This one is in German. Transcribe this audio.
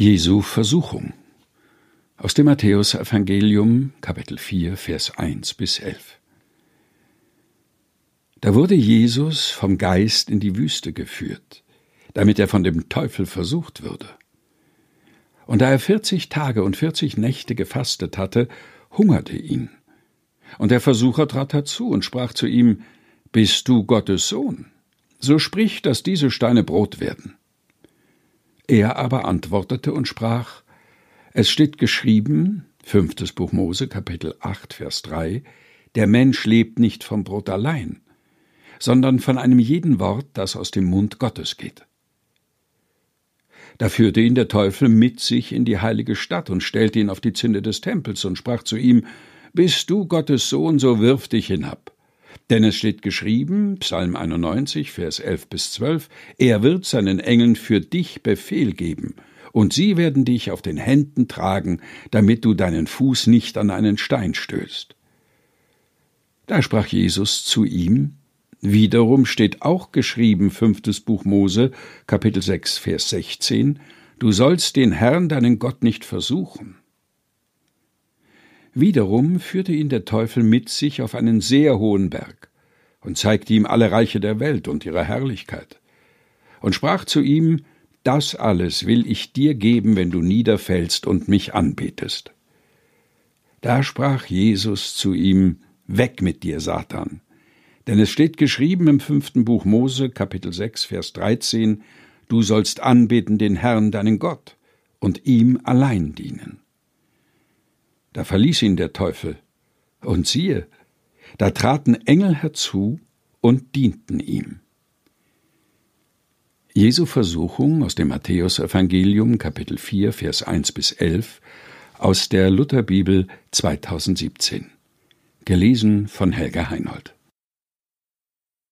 Jesu Versuchung aus dem Matthäusevangelium Kapitel 4 Vers 1 bis 11 Da wurde Jesus vom Geist in die Wüste geführt, damit er von dem Teufel versucht würde. Und da er vierzig Tage und vierzig Nächte gefastet hatte, hungerte ihn. Und der Versucher trat herzu und sprach zu ihm, Bist du Gottes Sohn? So sprich, dass diese Steine Brot werden. Er aber antwortete und sprach, es steht geschrieben, fünftes Buch Mose, Kapitel 8, Vers 3, der Mensch lebt nicht vom Brot allein, sondern von einem jeden Wort, das aus dem Mund Gottes geht. Da führte ihn der Teufel mit sich in die heilige Stadt und stellte ihn auf die Zinne des Tempels und sprach zu ihm, Bist du Gottes Sohn, so wirf dich hinab. Denn es steht geschrieben, Psalm 91, Vers 11 bis 12, er wird seinen Engeln für dich Befehl geben, und sie werden dich auf den Händen tragen, damit du deinen Fuß nicht an einen Stein stößt. Da sprach Jesus zu ihm, wiederum steht auch geschrieben, fünftes Buch Mose, Kapitel 6, Vers 16, du sollst den Herrn deinen Gott nicht versuchen. Wiederum führte ihn der Teufel mit sich auf einen sehr hohen Berg und zeigte ihm alle Reiche der Welt und ihre Herrlichkeit und sprach zu ihm, das alles will ich dir geben, wenn du niederfällst und mich anbetest. Da sprach Jesus zu ihm, Weg mit dir, Satan. Denn es steht geschrieben im fünften Buch Mose, Kapitel 6, Vers 13, Du sollst anbeten den Herrn, deinen Gott, und ihm allein dienen. Da verließ ihn der Teufel, und siehe, da traten Engel herzu und dienten ihm. Jesu Versuchung aus dem Matthäusevangelium Kapitel 4 Vers 1 bis 11 aus der Lutherbibel 2017 gelesen von Helga Heinold